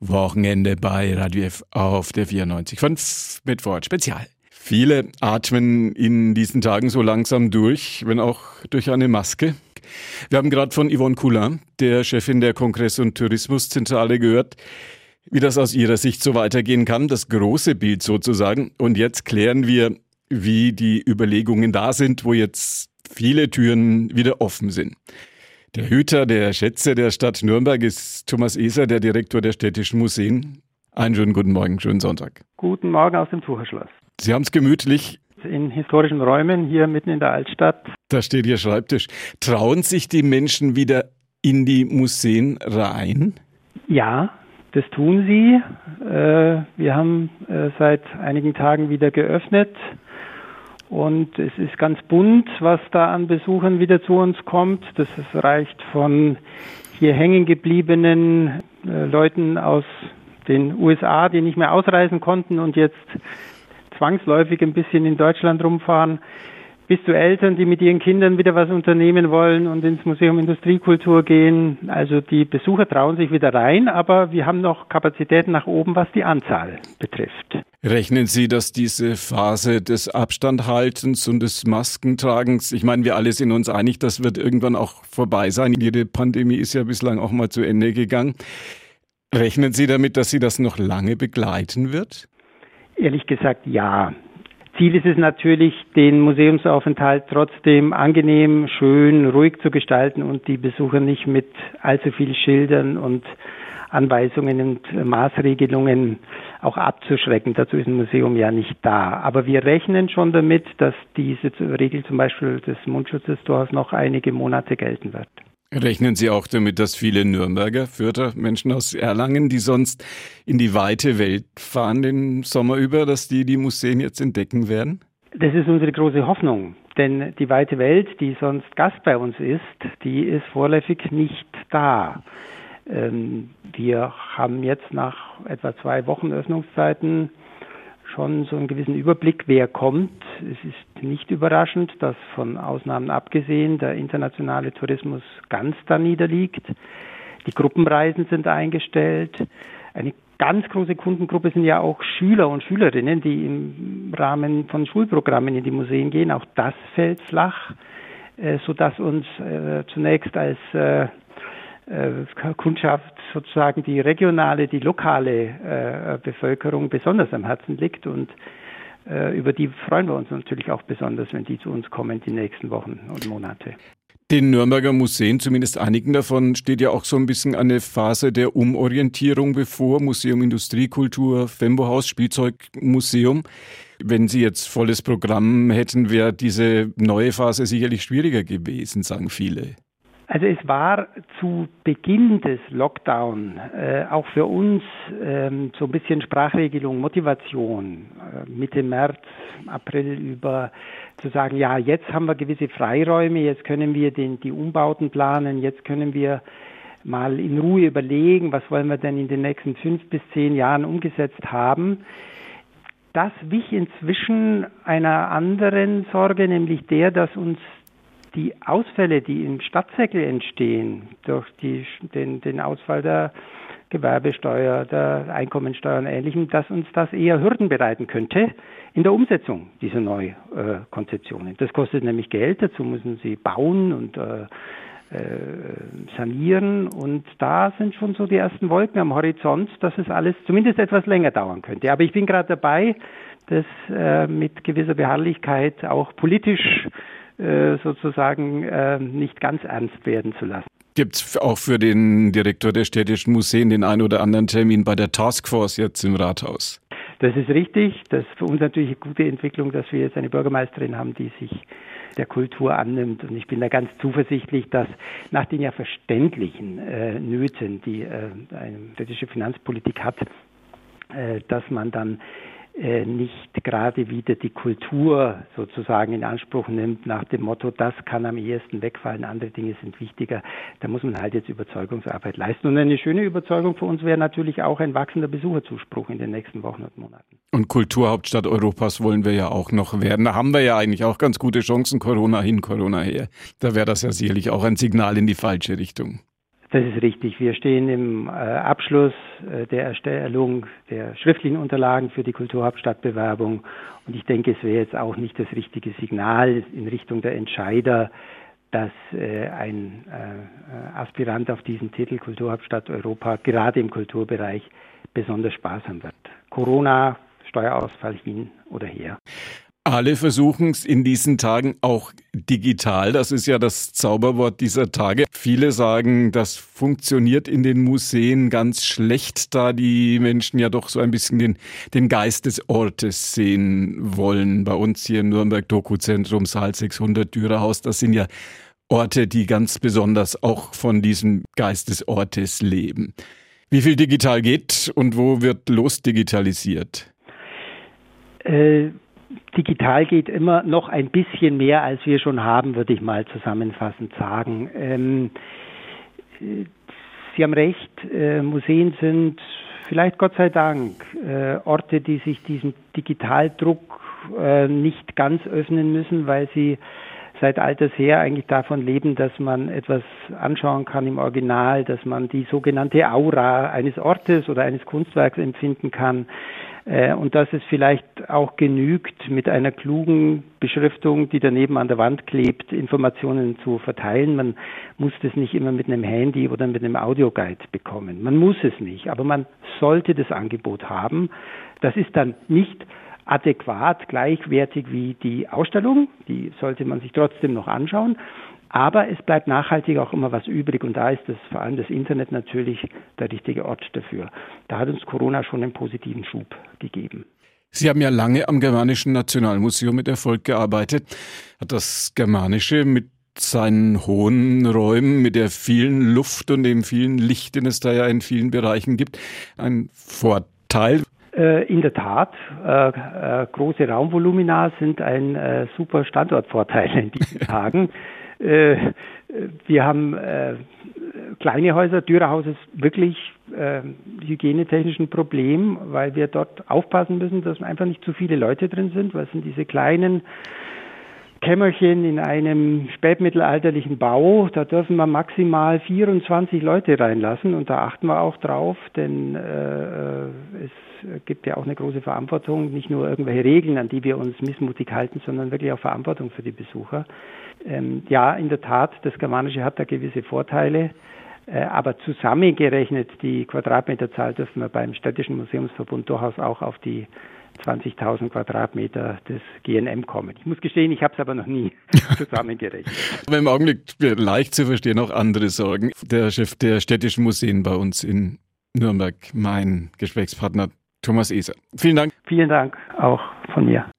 Wochenende bei Radio F auf der 94.5 mit Wort Spezial. Viele atmen in diesen Tagen so langsam durch, wenn auch durch eine Maske. Wir haben gerade von Yvonne Coulin, der Chefin der Kongress- und Tourismuszentrale, gehört, wie das aus ihrer Sicht so weitergehen kann, das große Bild sozusagen. Und jetzt klären wir, wie die Überlegungen da sind, wo jetzt viele Türen wieder offen sind. Der Hüter der Schätze der Stadt Nürnberg ist Thomas Eser, der Direktor der Städtischen Museen. Einen schönen guten Morgen, schönen Sonntag. Guten Morgen aus dem Tucherschloss. Sie haben es gemütlich. In historischen Räumen hier mitten in der Altstadt. Da steht Ihr Schreibtisch. Trauen sich die Menschen wieder in die Museen rein? Ja, das tun sie. Äh, wir haben äh, seit einigen Tagen wieder geöffnet. Und es ist ganz bunt, was da an Besuchern wieder zu uns kommt. Das reicht von hier hängen gebliebenen äh, Leuten aus den USA, die nicht mehr ausreisen konnten und jetzt zwangsläufig ein bisschen in Deutschland rumfahren, bis zu Eltern, die mit ihren Kindern wieder was unternehmen wollen und ins Museum Industriekultur gehen. Also die Besucher trauen sich wieder rein, aber wir haben noch Kapazitäten nach oben, was die Anzahl betrifft. Rechnen Sie, dass diese Phase des Abstandhaltens und des Maskentragens, ich meine, wir alle sind uns einig, das wird irgendwann auch vorbei sein. Jede Pandemie ist ja bislang auch mal zu Ende gegangen. Rechnen Sie damit, dass sie das noch lange begleiten wird? Ehrlich gesagt, ja. Ziel ist es natürlich, den Museumsaufenthalt trotzdem angenehm, schön, ruhig zu gestalten und die Besucher nicht mit allzu viel Schildern und Anweisungen und Maßregelungen auch abzuschrecken. Dazu ist ein Museum ja nicht da. Aber wir rechnen schon damit, dass diese Regel zum Beispiel des Mundschutzes durchaus noch einige Monate gelten wird. Rechnen Sie auch damit, dass viele Nürnberger, Fürther, Menschen aus Erlangen, die sonst in die weite Welt fahren den Sommer über, dass die die Museen jetzt entdecken werden? Das ist unsere große Hoffnung, denn die weite Welt, die sonst Gast bei uns ist, die ist vorläufig nicht da. Ähm, wir haben jetzt nach etwa zwei Wochen Öffnungszeiten schon so einen gewissen Überblick, wer kommt. Es ist nicht überraschend, dass von Ausnahmen abgesehen der internationale Tourismus ganz da niederliegt. Die Gruppenreisen sind eingestellt. Eine ganz große Kundengruppe sind ja auch Schüler und Schülerinnen, die im Rahmen von Schulprogrammen in die Museen gehen. Auch das fällt flach, äh, sodass uns äh, zunächst als äh, Kundschaft sozusagen die regionale, die lokale äh, Bevölkerung besonders am Herzen liegt und äh, über die freuen wir uns natürlich auch besonders, wenn die zu uns kommen die nächsten Wochen und Monate. Den Nürnberger Museen, zumindest einigen davon, steht ja auch so ein bisschen eine Phase der Umorientierung bevor. Museum Industriekultur, Fembohaus, Spielzeugmuseum. Wenn Sie jetzt volles Programm hätten, wäre diese neue Phase sicherlich schwieriger gewesen, sagen viele. Also es war zu Beginn des Lockdown äh, auch für uns ähm, so ein bisschen Sprachregelung, Motivation, äh, Mitte März, April über zu sagen, ja, jetzt haben wir gewisse Freiräume, jetzt können wir den, die Umbauten planen, jetzt können wir mal in Ruhe überlegen, was wollen wir denn in den nächsten fünf bis zehn Jahren umgesetzt haben. Das wich inzwischen einer anderen Sorge, nämlich der, dass uns die Ausfälle, die im Stadtsäckel entstehen, durch die, den, den Ausfall der Gewerbesteuer, der Einkommensteuer und Ähnlichem, dass uns das eher Hürden bereiten könnte in der Umsetzung dieser Neukonzeptionen. Das kostet nämlich Geld, dazu müssen sie bauen und äh, äh, sanieren und da sind schon so die ersten Wolken am Horizont, dass es alles zumindest etwas länger dauern könnte. Aber ich bin gerade dabei, das äh, mit gewisser Beharrlichkeit auch politisch äh, sozusagen äh, nicht ganz ernst werden zu lassen. Gibt es auch für den Direktor der städtischen Museen den einen oder anderen Termin bei der Taskforce jetzt im Rathaus? Das ist richtig. Das ist für uns natürlich eine gute Entwicklung, dass wir jetzt eine Bürgermeisterin haben, die sich der Kultur annimmt. Und ich bin da ganz zuversichtlich, dass nach den ja verständlichen äh, Nöten, die äh, eine städtische Finanzpolitik hat, äh, dass man dann äh, nicht gerade wieder die Kultur sozusagen in Anspruch nimmt nach dem Motto, das kann am ehesten wegfallen, andere Dinge sind wichtiger. Da muss man halt jetzt Überzeugungsarbeit leisten. Und eine schöne Überzeugung für uns wäre natürlich auch ein wachsender Besucherzuspruch in den nächsten Wochen und Monaten. Und Kulturhauptstadt Europas wollen wir ja auch noch werden. Da haben wir ja eigentlich auch ganz gute Chancen, Corona hin, Corona her. Da wäre das ja sicherlich auch ein Signal in die falsche Richtung. Das ist richtig. Wir stehen im äh, Abschluss äh, der Erstellung der schriftlichen Unterlagen für die Kulturhauptstadtbewerbung. Und ich denke, es wäre jetzt auch nicht das richtige Signal in Richtung der Entscheider, dass äh, ein Aspirant auf diesen Titel Kulturhauptstadt Europa gerade im Kulturbereich besonders haben wird. Corona, Steuerausfall hin oder her. Alle versuchen es in diesen Tagen auch digital. Das ist ja das Zauberwort dieser Tage. Viele sagen, das funktioniert in den Museen ganz schlecht, da die Menschen ja doch so ein bisschen den, den Geist des Ortes sehen wollen. Bei uns hier im Nürnberg Dokuzentrum, Saal 600, Dürerhaus, das sind ja Orte, die ganz besonders auch von diesem Geist des Ortes leben. Wie viel digital geht und wo wird losdigitalisiert? Äh digital geht immer noch ein bisschen mehr, als wir schon haben, würde ich mal zusammenfassend sagen. Ähm, Sie haben recht, äh, Museen sind vielleicht Gott sei Dank äh, Orte, die sich diesem Digitaldruck äh, nicht ganz öffnen müssen, weil sie seit alters her eigentlich davon leben, dass man etwas anschauen kann im Original, dass man die sogenannte Aura eines Ortes oder eines Kunstwerks empfinden kann. Äh, und dass es vielleicht auch genügt, mit einer klugen Beschriftung, die daneben an der Wand klebt, Informationen zu verteilen. Man muss das nicht immer mit einem Handy oder mit einem Audioguide bekommen. Man muss es nicht, aber man sollte das Angebot haben. Das ist dann nicht adäquat, gleichwertig wie die Ausstellung. Die sollte man sich trotzdem noch anschauen. Aber es bleibt nachhaltig auch immer was übrig und da ist das vor allem das Internet natürlich der richtige Ort dafür. Da hat uns Corona schon einen positiven Schub gegeben. Sie haben ja lange am Germanischen Nationalmuseum mit Erfolg gearbeitet. Hat das Germanische mit seinen hohen Räumen, mit der vielen Luft und dem vielen Licht, den es da ja in vielen Bereichen gibt, einen Vorteil? Äh, in der Tat, äh, äh, große Raumvolumina sind ein super Standortvorteil in diesen Tagen. Wir haben kleine Häuser. Dürerhaus ist wirklich äh, hygienetechnisch ein Problem, weil wir dort aufpassen müssen, dass einfach nicht zu viele Leute drin sind, weil es sind diese kleinen Kämmerchen in einem spätmittelalterlichen Bau. Da dürfen wir maximal 24 Leute reinlassen und da achten wir auch drauf, denn äh, es gibt ja auch eine große Verantwortung, nicht nur irgendwelche Regeln, an die wir uns missmutig halten, sondern wirklich auch Verantwortung für die Besucher. Ähm, ja, in der Tat, das Germanische hat da gewisse Vorteile. Äh, aber zusammengerechnet, die Quadratmeterzahl dürfen wir beim Städtischen Museumsverbund durchaus auch auf die 20.000 Quadratmeter des GNM kommen. Ich muss gestehen, ich habe es aber noch nie zusammengerechnet. aber im Augenblick leicht zu verstehen auch andere Sorgen. Der Chef der städtischen Museen bei uns in Nürnberg, mein Gesprächspartner Thomas Eser. Vielen Dank. Vielen Dank auch von mir.